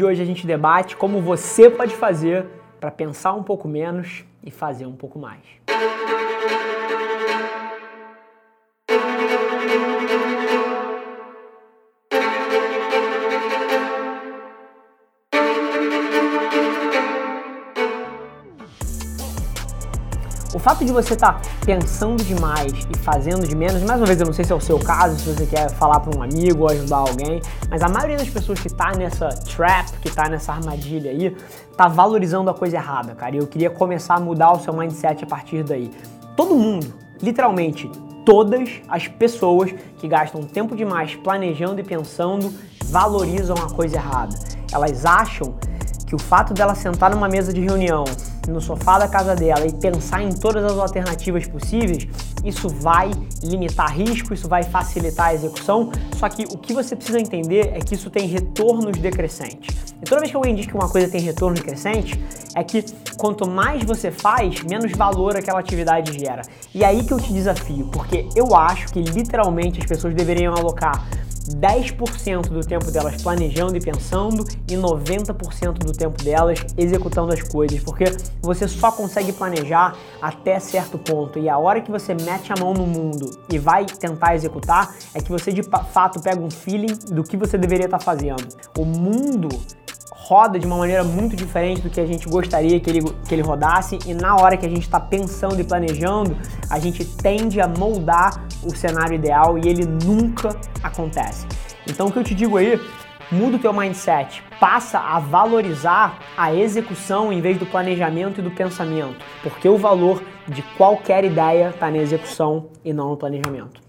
hoje a gente debate como você pode fazer para pensar um pouco menos e fazer um pouco mais. O fato de você estar tá pensando demais e fazendo de menos, mais uma vez eu não sei se é o seu caso, se você quer falar para um amigo ou ajudar alguém, mas a maioria das pessoas que está nessa trap, que está nessa armadilha aí, tá valorizando a coisa errada, cara. E eu queria começar a mudar o seu mindset a partir daí. Todo mundo, literalmente todas as pessoas que gastam tempo demais planejando e pensando valorizam a coisa errada. Elas acham que o fato dela sentar numa mesa de reunião, no sofá da casa dela e pensar em todas as alternativas possíveis, isso vai limitar risco, isso vai facilitar a execução. Só que o que você precisa entender é que isso tem retornos decrescentes. E toda vez que alguém diz que uma coisa tem retorno decrescente, é que quanto mais você faz, menos valor aquela atividade gera. E é aí que eu te desafio, porque eu acho que literalmente as pessoas deveriam alocar 10% do tempo delas planejando e pensando e 90% do tempo delas executando as coisas, porque você só consegue planejar até certo ponto e a hora que você mete a mão no mundo e vai tentar executar é que você de fato pega um feeling do que você deveria estar fazendo. O mundo roda de uma maneira muito diferente do que a gente gostaria que ele, que ele rodasse, e na hora que a gente está pensando e planejando, a gente tende a moldar o cenário ideal e ele nunca acontece. Então o que eu te digo aí, muda o teu mindset, passa a valorizar a execução em vez do planejamento e do pensamento, porque o valor de qualquer ideia está na execução e não no planejamento.